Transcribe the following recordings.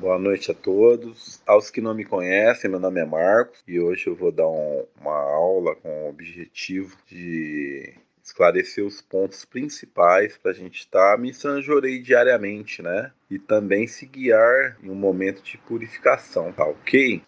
Boa noite a todos. Aos que não me conhecem, meu nome é Marcos e hoje eu vou dar um, uma aula com o objetivo de esclarecer os pontos principais para a gente estar tá me sanjorei diariamente, né? E também se guiar em um momento de purificação, tá ok?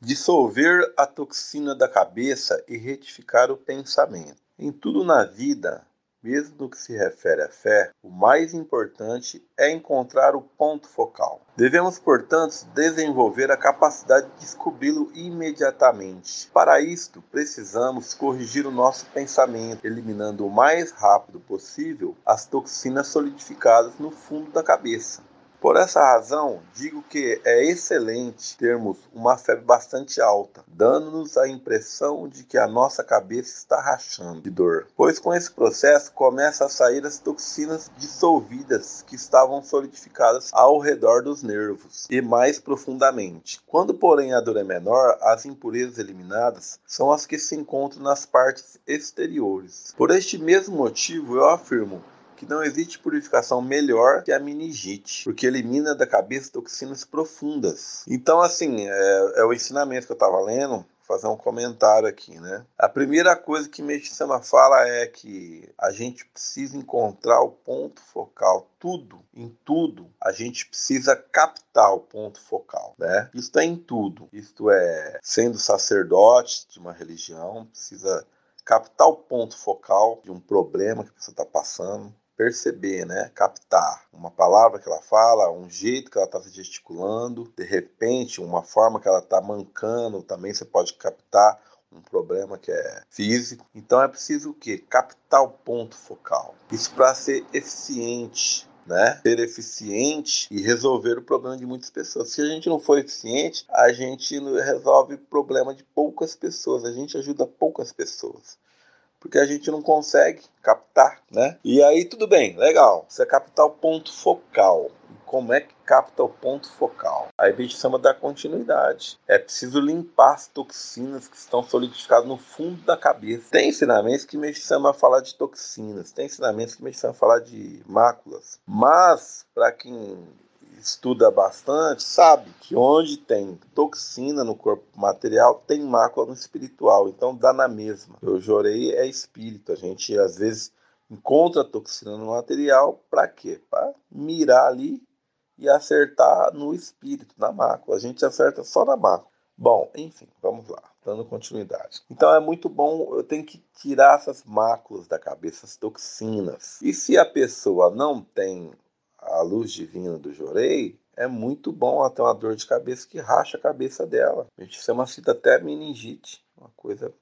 Dissolver a toxina da cabeça e retificar o pensamento. Em tudo na vida, mesmo no que se refere à fé, o mais importante é encontrar o ponto focal. Devemos, portanto, desenvolver a capacidade de descobri-lo imediatamente. Para isto, precisamos corrigir o nosso pensamento, eliminando o mais rápido possível as toxinas solidificadas no fundo da cabeça. Por essa razão, digo que é excelente termos uma febre bastante alta, dando-nos a impressão de que a nossa cabeça está rachando de dor, pois com esse processo começa a sair as toxinas dissolvidas que estavam solidificadas ao redor dos nervos e mais profundamente. Quando, porém, a dor é menor, as impurezas eliminadas são as que se encontram nas partes exteriores. Por este mesmo motivo, eu afirmo que não existe purificação melhor que a meningite, porque elimina da cabeça toxinas profundas. Então, assim, é, é o ensinamento que eu estava lendo, fazer um comentário aqui, né? A primeira coisa que Meixama fala é que a gente precisa encontrar o ponto focal. Tudo, em tudo, a gente precisa captar o ponto focal, né? Isso é em tudo. Isto é, sendo sacerdote de uma religião, precisa captar o ponto focal de um problema que a pessoa está passando, perceber, né? Captar uma palavra que ela fala, um jeito que ela está gesticulando, de repente, uma forma que ela está mancando, também você pode captar um problema que é físico. Então é preciso o quê? Captar o ponto focal. Isso para ser eficiente, né? Ser eficiente e resolver o problema de muitas pessoas. Se a gente não for eficiente, a gente resolve o problema de poucas pessoas, a gente ajuda poucas pessoas porque a gente não consegue captar, né? E aí tudo bem, legal. Você captar o ponto focal. Como é que capta o ponto focal? Aí a gente chama da continuidade. É preciso limpar as toxinas que estão solidificadas no fundo da cabeça. Tem ensinamentos que me chamam a falar de toxinas, tem ensinamentos que me chamam a falar de máculas. Mas, para quem estuda bastante sabe que onde tem toxina no corpo material tem mácula no espiritual, então dá na mesma. Eu jorei é espírito, a gente às vezes encontra toxina no material para quê? Para mirar ali e acertar no espírito, na mácula. A gente acerta só na mácula. Bom, enfim, vamos lá, dando continuidade. Então é muito bom, eu tenho que tirar essas máculas da cabeça, as toxinas. E se a pessoa não tem a luz divina do Jorei, é muito bom até uma dor de cabeça que racha a cabeça dela. A gente chama cita até meningite, uma coisa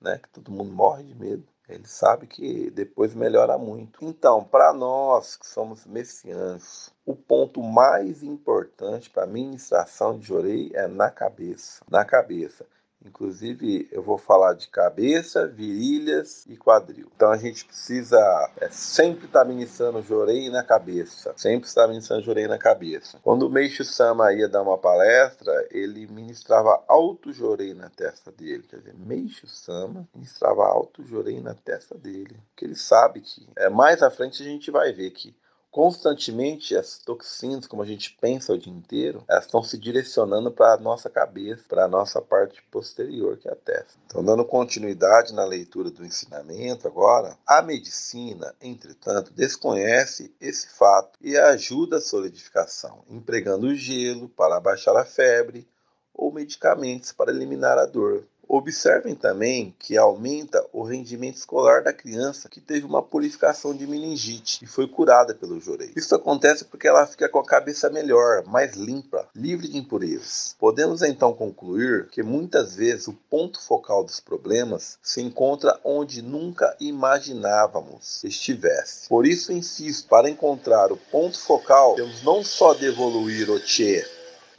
né, que todo mundo morre de medo. Ele sabe que depois melhora muito. Então, para nós que somos messiânicos, o ponto mais importante para a ministração de Jorei é na cabeça. Na cabeça. Inclusive, eu vou falar de cabeça, virilhas e quadril. Então a gente precisa é, sempre estar tá ministrando jorei na cabeça. Sempre estar ministrando jorei na cabeça. Quando o Meixo Sama ia dar uma palestra, ele ministrava alto jorei na testa dele. Quer dizer, Meixo Sama ministrava alto jorei na testa dele. Porque ele sabe que é, mais à frente a gente vai ver que constantemente as toxinas, como a gente pensa o dia inteiro, elas estão se direcionando para a nossa cabeça, para a nossa parte posterior, que é a testa. Então, dando continuidade na leitura do ensinamento agora, a medicina, entretanto, desconhece esse fato e ajuda a solidificação, empregando gelo para abaixar a febre ou medicamentos para eliminar a dor. Observem também que aumenta o rendimento escolar da criança que teve uma purificação de meningite e foi curada pelo jorei. Isso acontece porque ela fica com a cabeça melhor, mais limpa, livre de impurezas. Podemos então concluir que muitas vezes o ponto focal dos problemas se encontra onde nunca imaginávamos estivesse. Por isso insisto, para encontrar o ponto focal, temos não só de evoluir o Tchê,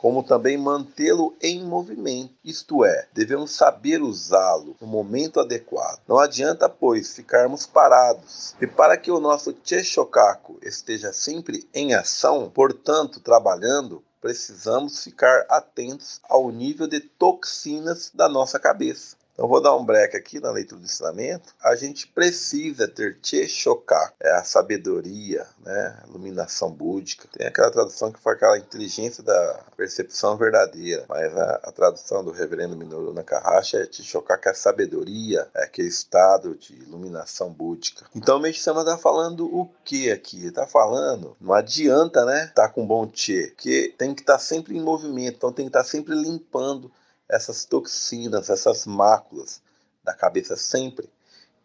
como também mantê-lo em movimento, isto é, devemos saber usá-lo no momento adequado. Não adianta, pois, ficarmos parados. E para que o nosso Cheshokaku esteja sempre em ação, portanto, trabalhando, precisamos ficar atentos ao nível de toxinas da nossa cabeça. Então vou dar um break aqui na leitura do ensinamento. A gente precisa ter Cheshoka, é a sabedoria, né? Iluminação búdica. Tem aquela tradução que foi aquela inteligência da percepção verdadeira. Mas a, a tradução do reverendo Minoru Nakahashi é te chocar que a sabedoria é aquele estado de iluminação búdica. Então o Meixama está falando o que aqui? Está falando, não adianta, né? Tá com bom tchê, que tem que estar tá sempre em movimento, então tem que estar tá sempre limpando essas toxinas, essas máculas da cabeça sempre.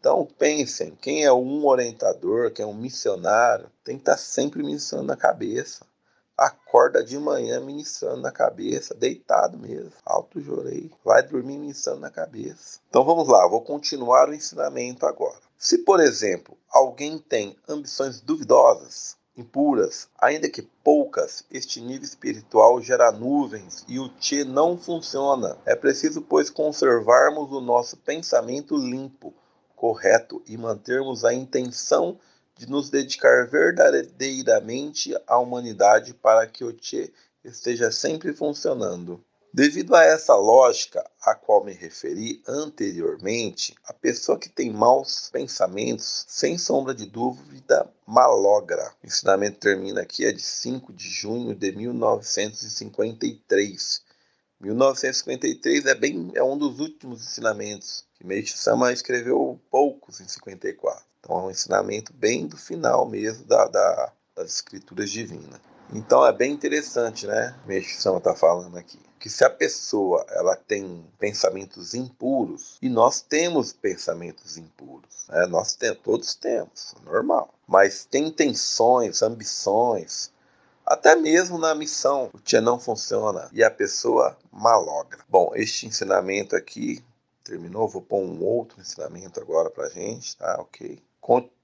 Então pensem, quem é um orientador, quem é um missionário, tem que estar tá sempre ministrando na cabeça. Acorda de manhã ministrando na cabeça, deitado mesmo, alto jorei, vai dormir ministrando na cabeça. Então vamos lá, vou continuar o ensinamento agora. Se, por exemplo, alguém tem ambições duvidosas, impuras, ainda que poucas, este nível espiritual gera nuvens e o Tchê não funciona. É preciso, pois, conservarmos o nosso pensamento limpo, correto e mantermos a intenção de nos dedicar verdadeiramente à humanidade para que o Tchê esteja sempre funcionando. Devido a essa lógica a qual me referi anteriormente, a pessoa que tem maus pensamentos, sem sombra de dúvida, malogra. O ensinamento termina aqui, é de 5 de junho de 1953. 1953 é, bem, é um dos últimos ensinamentos, que Meishi Sama escreveu poucos em 54. Então é um ensinamento bem do final mesmo da, da das escrituras divinas. Então é bem interessante, né? Sama está falando aqui que se a pessoa ela tem pensamentos impuros e nós temos pensamentos impuros, né? nós tem, todos temos, normal, mas tem intenções, ambições, até mesmo na missão o tia não funciona e a pessoa malogra. Bom, este ensinamento aqui terminou, vou pôr um outro ensinamento agora para gente, tá? Ok.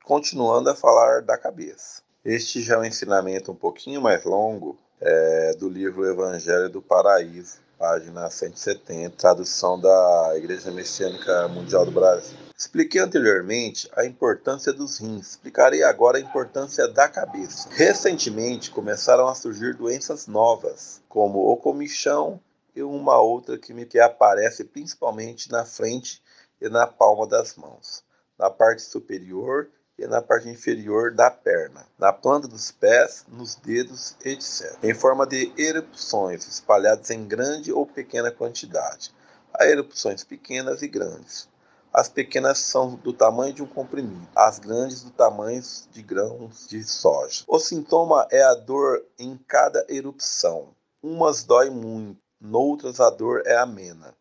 Continuando a falar da cabeça. Este já é um ensinamento um pouquinho mais longo, é, do livro Evangelho do Paraíso, página 170, tradução da Igreja Messiânica Mundial do Brasil. Expliquei anteriormente a importância dos rins, explicarei agora a importância da cabeça. Recentemente começaram a surgir doenças novas, como o comichão e uma outra que, me, que aparece principalmente na frente e na palma das mãos, na parte superior e na parte inferior da perna, na planta dos pés, nos dedos, etc., em forma de erupções espalhadas em grande ou pequena quantidade. Há erupções pequenas e grandes. As pequenas são do tamanho de um comprimido, as grandes do tamanho de grãos de soja. O sintoma é a dor em cada erupção. Umas dói muito, noutras a dor é amena.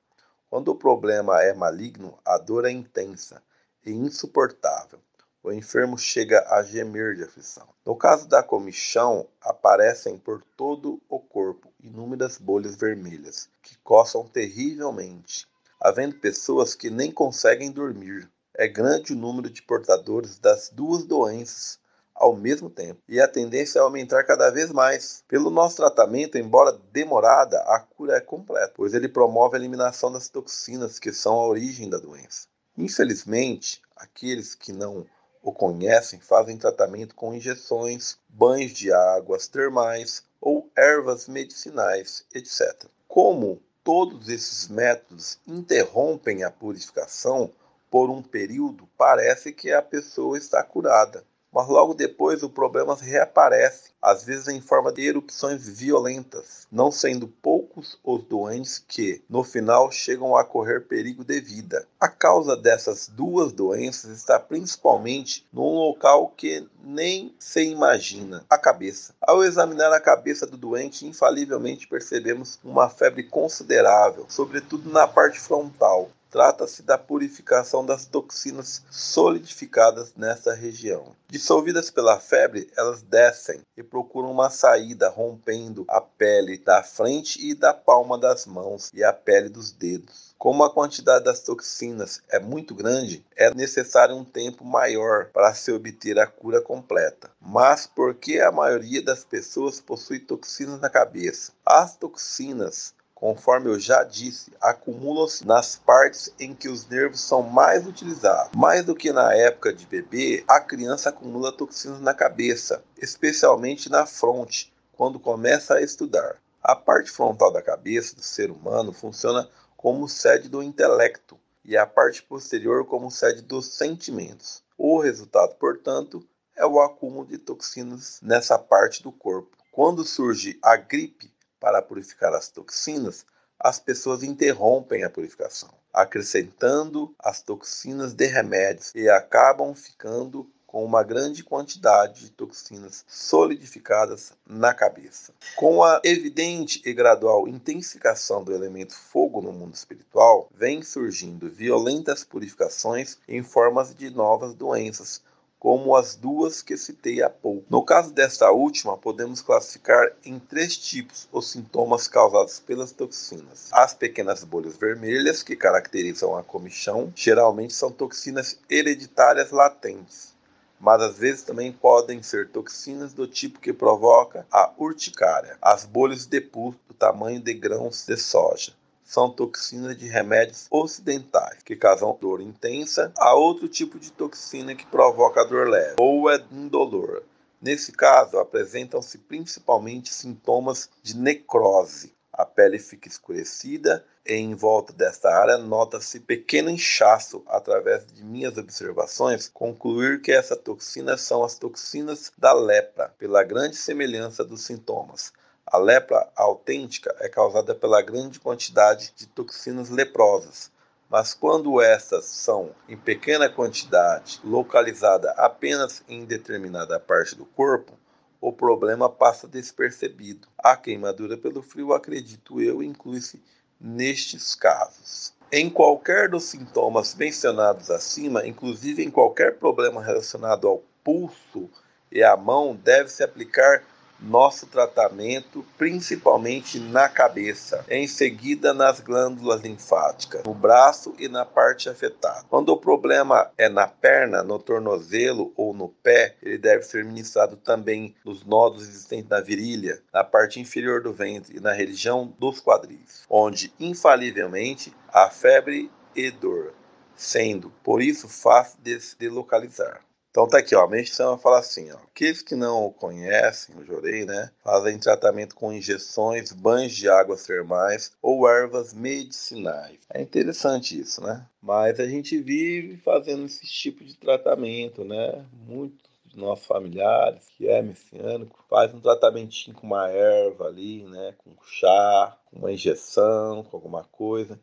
Quando o problema é maligno, a dor é intensa e insuportável o enfermo chega a gemer de aflição. No caso da comichão, aparecem por todo o corpo inúmeras bolhas vermelhas que coçam terrivelmente, havendo pessoas que nem conseguem dormir. É grande o número de portadores das duas doenças ao mesmo tempo, e a tendência é aumentar cada vez mais. Pelo nosso tratamento, embora demorada, a cura é completa, pois ele promove a eliminação das toxinas que são a origem da doença. Infelizmente, aqueles que não o conhecem fazem tratamento com injeções, banhos de águas termais ou ervas medicinais, etc. Como todos esses métodos interrompem a purificação por um período, parece que a pessoa está curada mas logo depois o problema reaparece, às vezes em forma de erupções violentas, não sendo poucos os doentes que, no final, chegam a correr perigo de vida. A causa dessas duas doenças está principalmente num local que nem se imagina, a cabeça. Ao examinar a cabeça do doente, infalivelmente percebemos uma febre considerável, sobretudo na parte frontal, Trata-se da purificação das toxinas solidificadas nessa região. Dissolvidas pela febre, elas descem e procuram uma saída, rompendo a pele da frente e da palma das mãos e a pele dos dedos. Como a quantidade das toxinas é muito grande, é necessário um tempo maior para se obter a cura completa. Mas por que a maioria das pessoas possui toxinas na cabeça? As toxinas conforme eu já disse, acumulam-se nas partes em que os nervos são mais utilizados. Mais do que na época de bebê, a criança acumula toxinas na cabeça, especialmente na fronte, quando começa a estudar. A parte frontal da cabeça do ser humano funciona como sede do intelecto e a parte posterior como sede dos sentimentos. O resultado, portanto, é o acúmulo de toxinas nessa parte do corpo. Quando surge a gripe, para purificar as toxinas, as pessoas interrompem a purificação, acrescentando as toxinas de remédios e acabam ficando com uma grande quantidade de toxinas solidificadas na cabeça. Com a evidente e gradual intensificação do elemento fogo no mundo espiritual, vem surgindo violentas purificações em formas de novas doenças, como as duas que citei há pouco. No caso desta última, podemos classificar em três tipos os sintomas causados pelas toxinas. As pequenas bolhas vermelhas, que caracterizam a comichão, geralmente são toxinas hereditárias latentes mas às vezes também podem ser toxinas do tipo que provoca a urticária. As bolhas de pus do tamanho de grãos de soja são toxinas de remédios ocidentais que causam dor intensa. Há outro tipo de toxina que provoca dor leve ou é indolor. Nesse caso, apresentam-se principalmente sintomas de necrose, a pele fica escurecida e em volta desta área nota-se pequeno inchaço. Através de minhas observações, concluir que essas toxinas são as toxinas da lepra, pela grande semelhança dos sintomas. A lepra autêntica é causada pela grande quantidade de toxinas leprosas, mas quando essas são em pequena quantidade, localizada apenas em determinada parte do corpo, o problema passa despercebido. A queimadura pelo frio, acredito eu, inclui-se nestes casos. Em qualquer dos sintomas mencionados acima, inclusive em qualquer problema relacionado ao pulso e à mão, deve-se aplicar nosso tratamento, principalmente na cabeça, em seguida nas glândulas linfáticas, no braço e na parte afetada. Quando o problema é na perna, no tornozelo ou no pé, ele deve ser ministrado também nos nodos existentes na virilha, na parte inferior do ventre e na região dos quadris, onde infalivelmente há febre e dor, sendo por isso fácil de localizar. Então tá aqui, ó, a medicina fala assim, ó, aqueles que não conhecem o jorei, né, fazem tratamento com injeções, banhos de águas termais ou ervas medicinais. É interessante isso, né? Mas a gente vive fazendo esse tipo de tratamento, né? Muitos de nossos familiares, que é messiânico, faz um tratamentinho com uma erva ali, né, com chá, com uma injeção, com alguma coisa.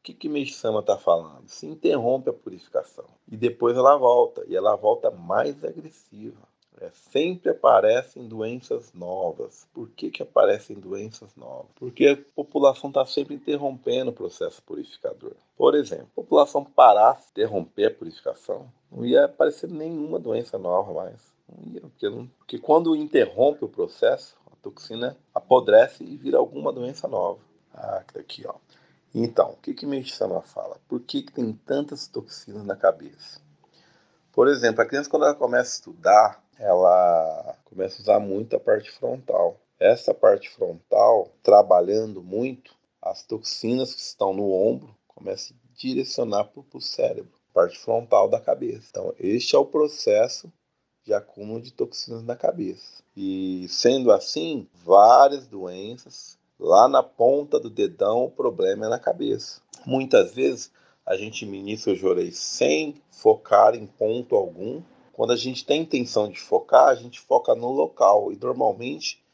O que, que Meisama está falando? Se interrompe a purificação e depois ela volta, e ela volta mais agressiva. É, sempre aparecem doenças novas. Por que, que aparecem doenças novas? Porque a população está sempre interrompendo o processo purificador. Por exemplo, a população parasse de interromper a purificação, não ia aparecer nenhuma doença nova mais. Não ia, porque, não, porque quando interrompe o processo, a toxina apodrece e vira alguma doença nova. Ah, aqui, ó. Então, o que que Meisama fala? Por que, que tem tantas toxinas na cabeça? Por exemplo, a criança quando ela começa a estudar, ela começa a usar muito a parte frontal. Essa parte frontal, trabalhando muito, as toxinas que estão no ombro começam a direcionar para o cérebro, parte frontal da cabeça. Então, este é o processo de acúmulo de toxinas na cabeça. E sendo assim, várias doenças Lá na ponta do dedão, o problema é na cabeça. Muitas vezes a gente ministra o jorei sem focar em ponto algum. Quando a gente tem intenção de focar, a gente foca no local. E normalmente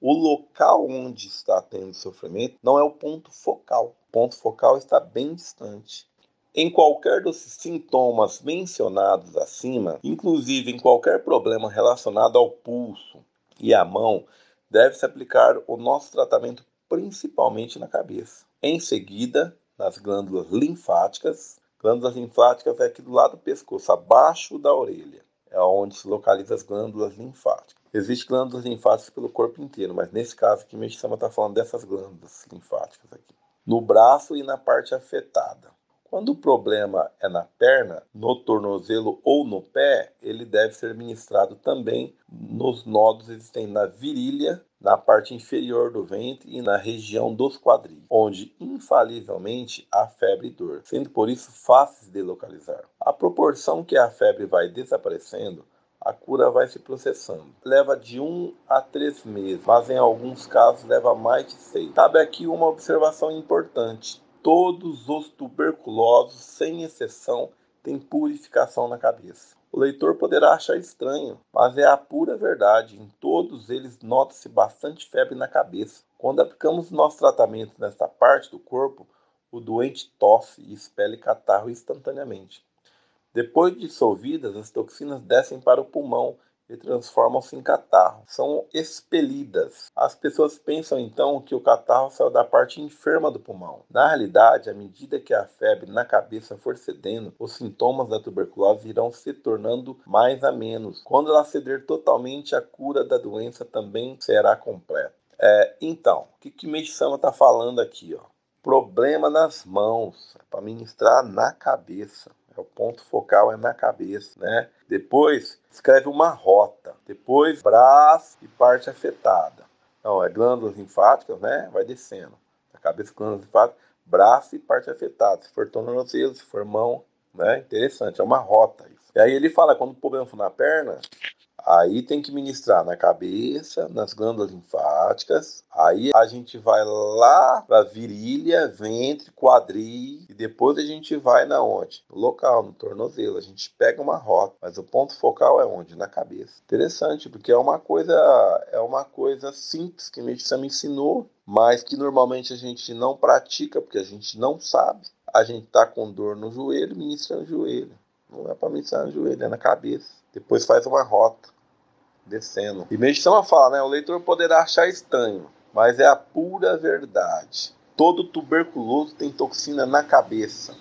o local onde está tendo sofrimento não é o ponto focal. O ponto focal está bem distante. Em qualquer dos sintomas mencionados acima, inclusive em qualquer problema relacionado ao pulso e à mão, deve-se aplicar o nosso tratamento principalmente na cabeça. Em seguida, nas glândulas linfáticas. Glândulas linfáticas é aqui do lado do pescoço, abaixo da orelha. É onde se localiza as glândulas linfáticas. Existem glândulas linfáticas pelo corpo inteiro, mas nesse caso aqui, o chama está falando dessas glândulas linfáticas aqui. No braço e na parte afetada. Quando o problema é na perna, no tornozelo ou no pé, ele deve ser ministrado também nos nodos existentes na virilha, na parte inferior do ventre e na região dos quadris, onde infalivelmente há febre e dor, sendo por isso fáceis de localizar. A proporção que a febre vai desaparecendo, a cura vai se processando. Leva de um a três meses, mas em alguns casos leva mais de seis. Cabe aqui uma observação importante Todos os tuberculosos, sem exceção, têm purificação na cabeça. O leitor poderá achar estranho, mas é a pura verdade. Em todos eles nota-se bastante febre na cabeça. Quando aplicamos nosso tratamento nesta parte do corpo, o doente tosse e expele catarro instantaneamente. Depois de dissolvidas, as toxinas descem para o pulmão e transformam-se em catarro. São expelidas. As pessoas pensam então que o catarro saiu da parte enferma do pulmão. Na realidade, à medida que a febre na cabeça for cedendo, os sintomas da tuberculose irão se tornando mais a menos. Quando ela ceder totalmente, a cura da doença também será completa. É, então, o que, que Medicama está falando aqui? Ó? Problema nas mãos, é para ministrar na cabeça. É o ponto focal é na cabeça, né? Depois escreve uma rota. Depois braço e parte afetada. Então é glândulas linfáticas, né? Vai descendo. A cabeça, glândulas linfáticas, braço e parte afetada. Se for tornozelo, se for mão, né? Interessante, é uma rota isso. E aí ele fala quando o problema for na perna, Aí tem que ministrar na cabeça, nas glândulas linfáticas. Aí a gente vai lá para virilha, ventre, quadril e depois a gente vai na onde? No local, no tornozelo. A gente pega uma rota, mas o ponto focal é onde? Na cabeça. Interessante, porque é uma coisa é uma coisa simples que a medicina me ensinou, mas que normalmente a gente não pratica porque a gente não sabe. A gente tá com dor no joelho, ministra no joelho. Não é para ministrar no joelho, é na cabeça. Depois faz uma rota descendo. E Meixama fala, né? O leitor poderá achar estranho, mas é a pura verdade. Todo tuberculoso tem toxina na cabeça.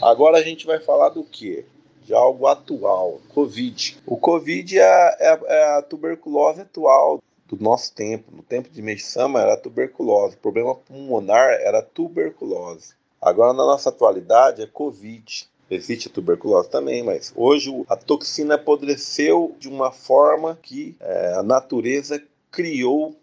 Agora a gente vai falar do que? De algo atual, Covid. O Covid é, é, é a tuberculose atual do nosso tempo. No tempo de Meixama era tuberculose. O problema pulmonar era tuberculose. Agora na nossa atualidade é Covid. Existe a tuberculose também, mas hoje a toxina apodreceu de uma forma que é, a natureza criou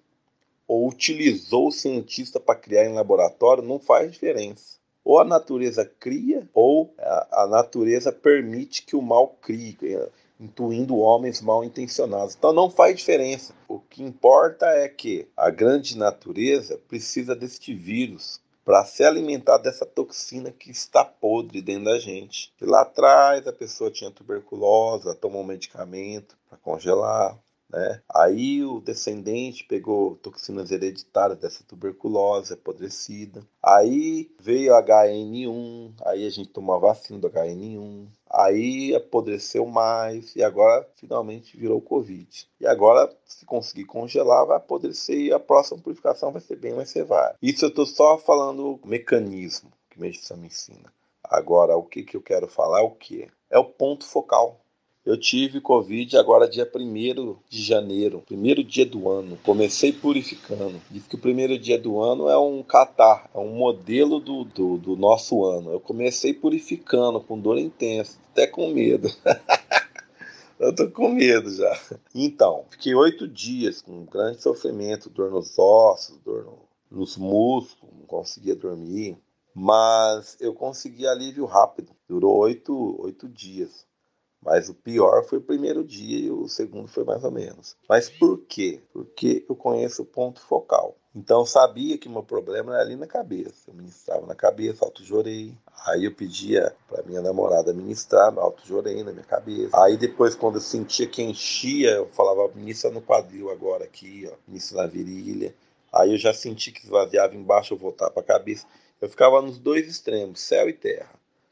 ou utilizou o cientista para criar em laboratório, não faz diferença. Ou a natureza cria, ou a, a natureza permite que o mal crie, é, intuindo homens mal intencionados. Então não faz diferença. O que importa é que a grande natureza precisa deste vírus para se alimentar dessa toxina que está podre dentro da gente. E lá atrás a pessoa tinha tuberculose, tomou um medicamento para congelar. Né? Aí o descendente pegou toxinas hereditárias dessa tuberculose apodrecida. Aí veio HN1, aí a gente tomou a vacina do HN1. Aí apodreceu mais e agora finalmente virou Covid. E agora, se conseguir congelar, vai apodrecer e a próxima purificação vai ser bem mais severa. Isso eu estou só falando o mecanismo que medicina me ensina. Agora, o que, que eu quero falar é o que? É o ponto focal. Eu tive Covid agora dia 1 de janeiro, primeiro dia do ano. Comecei purificando. Diz que o primeiro dia do ano é um catar, é um modelo do, do, do nosso ano. Eu comecei purificando, com dor intensa, até com medo. Eu tô com medo já. Então, fiquei oito dias com grande sofrimento, dor nos ossos, dor no, nos músculos, não conseguia dormir. Mas eu consegui alívio rápido. Durou oito, oito dias. Mas o pior foi o primeiro dia e o segundo foi mais ou menos. Mas por quê? Porque eu conheço o ponto focal. Então eu sabia que meu problema era ali na cabeça. Eu ministrava na cabeça, auto-jorei. Aí eu pedia para minha namorada ministrar, auto-jorei na minha cabeça. Aí depois, quando eu sentia que enchia, eu falava, ministra no quadril agora aqui, ó, ministra na virilha. Aí eu já senti que esvaziava embaixo, eu voltava para a cabeça. Eu ficava nos dois extremos, céu e terra.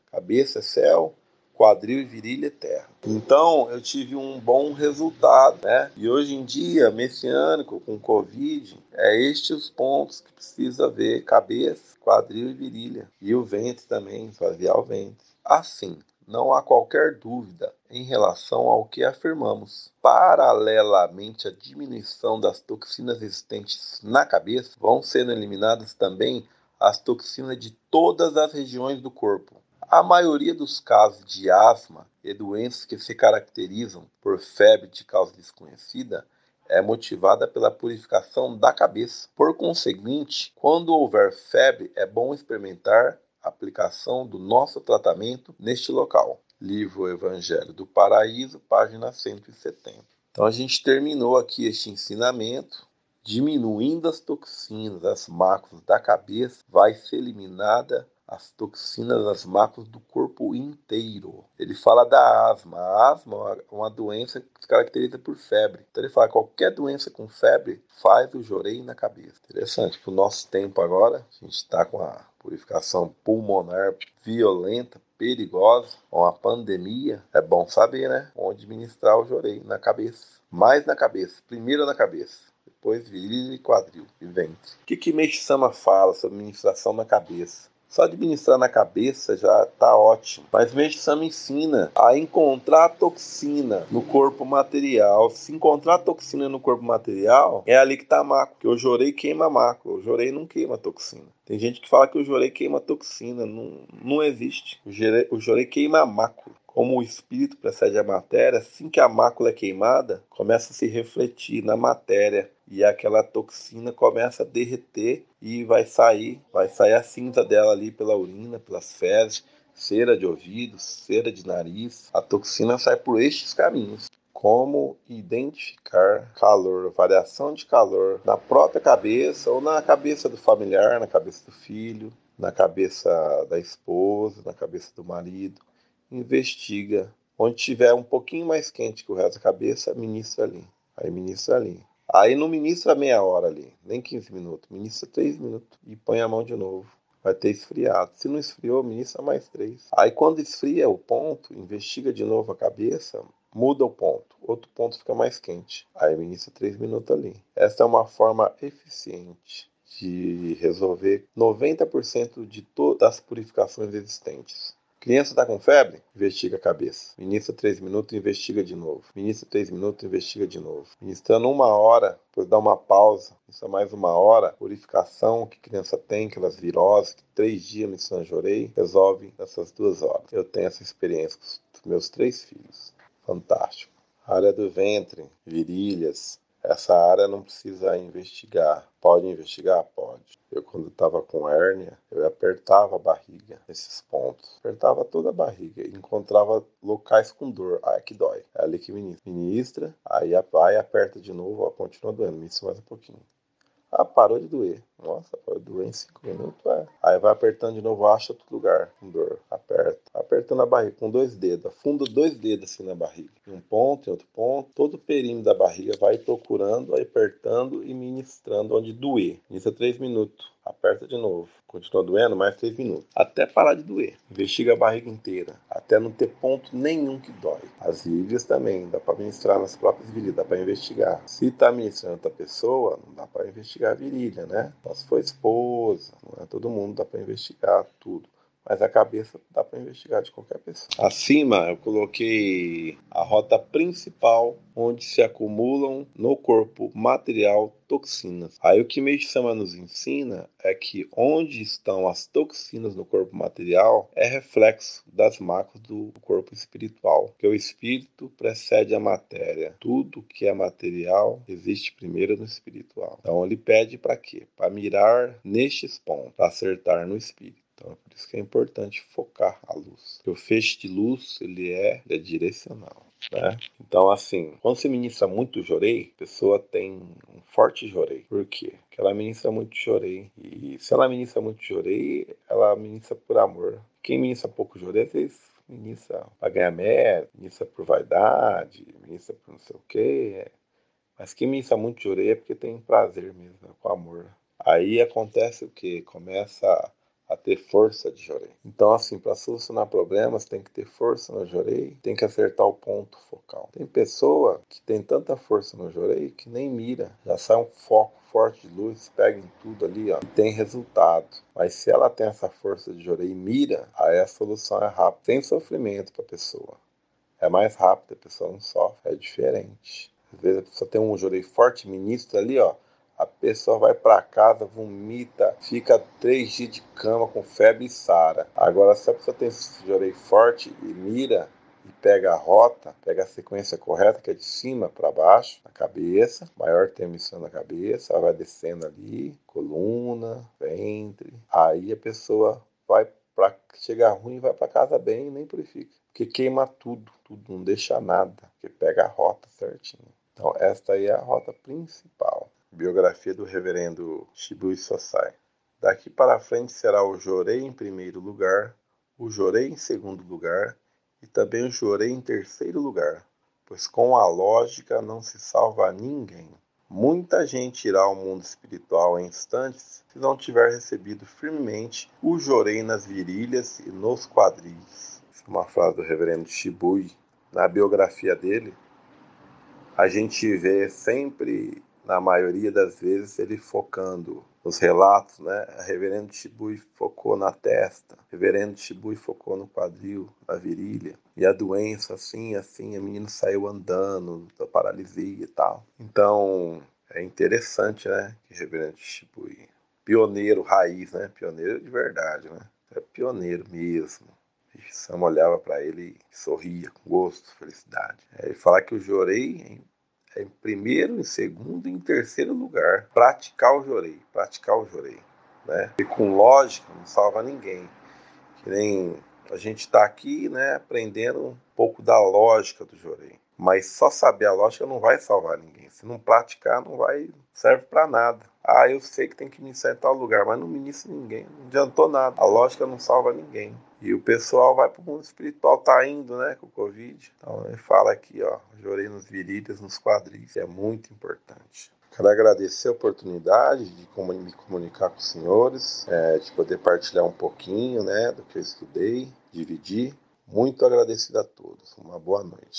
Cabeça é céu, quadril e virilha terra. Então eu tive um bom resultado, né? E hoje em dia, messiânico com Covid, é estes os pontos que precisa ver: cabeça, quadril e virilha. E o ventre também, esvaziar o ventre. Assim, não há qualquer dúvida em relação ao que afirmamos. Paralelamente à diminuição das toxinas existentes na cabeça, vão sendo eliminadas também as toxinas de todas as regiões do corpo. A maioria dos casos de asma e doenças que se caracterizam por febre de causa desconhecida é motivada pela purificação da cabeça. Por conseguinte, quando houver febre, é bom experimentar a aplicação do nosso tratamento neste local. Livro Evangelho do Paraíso, página 170. Então a gente terminou aqui este ensinamento. Diminuindo as toxinas, as máculas da cabeça, vai ser eliminada as toxinas, as máculas do corpo inteiro. Ele fala da asma. A asma é uma doença que se caracteriza por febre. Então ele fala que qualquer doença com febre faz o jorei na cabeça. Interessante, para o nosso tempo agora, a gente está com a purificação pulmonar violenta, perigosa, com a pandemia, é bom saber, né? Onde ministrar o jorei na cabeça. Mais na cabeça, primeiro na cabeça depois virilha e quadril e ventre. O que que Meishi Sama fala sobre ministração na cabeça? Só administrar na cabeça já tá ótimo. Mas Sama ensina a encontrar toxina no corpo material. Se encontrar toxina no corpo material, é ali que tá a mácula. Porque o jorei queima a mácula. O jorei não queima toxina. Tem gente que fala que o jorei queima toxina. Não, não existe. O jorei, o jorei queima mácula. Como o espírito precede a matéria, assim que a mácula é queimada, começa a se refletir na matéria e aquela toxina começa a derreter e vai sair, vai sair a cinza dela ali pela urina, pelas fezes, cera de ouvido, cera de nariz. A toxina sai por estes caminhos. Como identificar calor, variação de calor na própria cabeça ou na cabeça do familiar, na cabeça do filho, na cabeça da esposa, na cabeça do marido. Investiga. Onde tiver um pouquinho mais quente que o resto da cabeça, ministra ali. Aí ministra ali. Aí não ministra meia hora ali, nem 15 minutos, ministra 3 minutos e põe a mão de novo. Vai ter esfriado. Se não esfriou, ministra mais 3. Aí quando esfria o ponto, investiga de novo a cabeça, muda o ponto. Outro ponto fica mais quente. Aí ministra 3 minutos ali. Essa é uma forma eficiente de resolver 90% de todas as purificações existentes. Criança está com febre? Investiga a cabeça. Ministra três minutos, investiga de novo. Ministra três minutos, investiga de novo. Ministrando uma hora, depois dá uma pausa. Isso é mais uma hora. Purificação que criança tem, aquelas viroses, que três dias me sanjorei, resolve nessas duas horas. Eu tenho essa experiência com os meus três filhos. Fantástico. área do ventre, virilhas, essa área não precisa investigar. Pode investigar? Pode. Eu, quando estava com hérnia, eu apertava a barriga nesses pontos. Apertava toda a barriga e encontrava locais com dor. Ah, que dói. É ali que ministra. Ministra, aí vai, aperta de novo, ó, continua doendo. Ministra mais um pouquinho. Ah, parou de doer. Nossa, parou de doer em 5 minutos, é. Aí vai apertando de novo, acha outro lugar com dor. Aperta. Apertando a barriga com dois dedos. Afunda dois dedos assim na barriga. Em um ponto, em outro ponto. Todo o perímetro da barriga vai procurando, apertando e ministrando onde doer. Isso é 3 minutos aperta de novo. Continua doendo mais 3 minutos. Até parar de doer. Investiga a barriga inteira. Até não ter ponto nenhum que dói. As virilhas também. Dá para ministrar nas próprias virilhas. Dá para investigar. Se está ministrando outra pessoa, não dá para investigar a virilha, né? Só se for esposa. Não é todo mundo. Dá para investigar tudo mas a cabeça dá para investigar de qualquer pessoa. Acima eu coloquei a rota principal onde se acumulam no corpo material toxinas. Aí o que Meisama nos ensina é que onde estão as toxinas no corpo material é reflexo das máculas do corpo espiritual, que o espírito precede a matéria. Tudo que é material existe primeiro no espiritual. Então ele pede para quê? Para mirar nestes pontos, para acertar no espírito. Então é por isso que é importante focar a luz. Porque o feixe de luz ele é, ele é direcional. Né? Então, assim, quando você ministra muito jorei, a pessoa tem um forte jorei. Por quê? Porque ela ministra muito jorei. E se ela ministra muito jorei, ela ministra por amor. Quem ministra pouco jorei, às vezes ministra para ganhar mérito, ministra por vaidade, ministra por não sei o quê. Mas quem ministra muito jorei é porque tem prazer mesmo, é com amor. Aí acontece o que? Começa a ter força de jorei. Então, assim, para solucionar problemas, tem que ter força no jorei, tem que acertar o ponto focal. Tem pessoa que tem tanta força no jorei que nem mira, já sai um foco forte de luz, pega em tudo ali, ó, e tem resultado. Mas se ela tem essa força de jorei e mira, aí a solução é rápida, sem sofrimento para a pessoa. É mais rápido, a pessoa não sofre, é diferente. Às vezes a pessoa tem um jorei forte, ministro ali, ó, a pessoa vai para casa, vomita, fica três dias de cama com febre e sara. Agora, se a pessoa tem orelha forte e mira e pega a rota, pega a sequência correta, que é de cima para baixo, na cabeça, maior emissão na cabeça, ela vai descendo ali, coluna, ventre. Aí a pessoa vai para chegar ruim, vai para casa bem nem purifica. Porque queima tudo, tudo, não deixa nada, porque pega a rota certinho. Então, esta aí é a rota principal. Biografia do Reverendo Shibui Sosai. Daqui para frente será o jorei em primeiro lugar, o jorei em segundo lugar e também o jorei em terceiro lugar, pois com a lógica não se salva ninguém. Muita gente irá ao mundo espiritual em instantes se não tiver recebido firmemente o jorei nas virilhas e nos quadris. É uma frase do reverendo Shibui. Na biografia dele, a gente vê sempre, na maioria das vezes, ele focando nos relatos, né? Reverendo Shibui focou na testa, reverendo Shibui focou no quadril, na virilha. E a doença, assim, assim, a menina saiu andando, da paralisia e tal. Então, é interessante, né? Que reverendo Shibui, pioneiro raiz, né? Pioneiro de verdade, né? É pioneiro mesmo. E Sam olhava para ele e sorria com gosto, felicidade. É, ele fala que o Jorei em primeiro, em segundo e em terceiro lugar. Praticar o jorei, praticar o jorei. Né? E com lógica não salva ninguém. Que nem a gente está aqui né, aprendendo um pouco da lógica do jorei. Mas só saber a lógica não vai salvar ninguém. Se não praticar, não vai serve para nada. Ah, eu sei que tem que me iniciar em tal lugar, mas não me inicia ninguém. Não adiantou nada. A lógica não salva ninguém. E o pessoal vai para o mundo espiritual, tá indo, né, com o Covid. Então ele fala aqui, ó, jorei nos virilhas, nos quadris. É muito importante. Quero agradecer a oportunidade de me comunicar com os senhores, é, de poder partilhar um pouquinho, né, do que eu estudei, dividir. Muito agradecido a todos. Uma boa noite.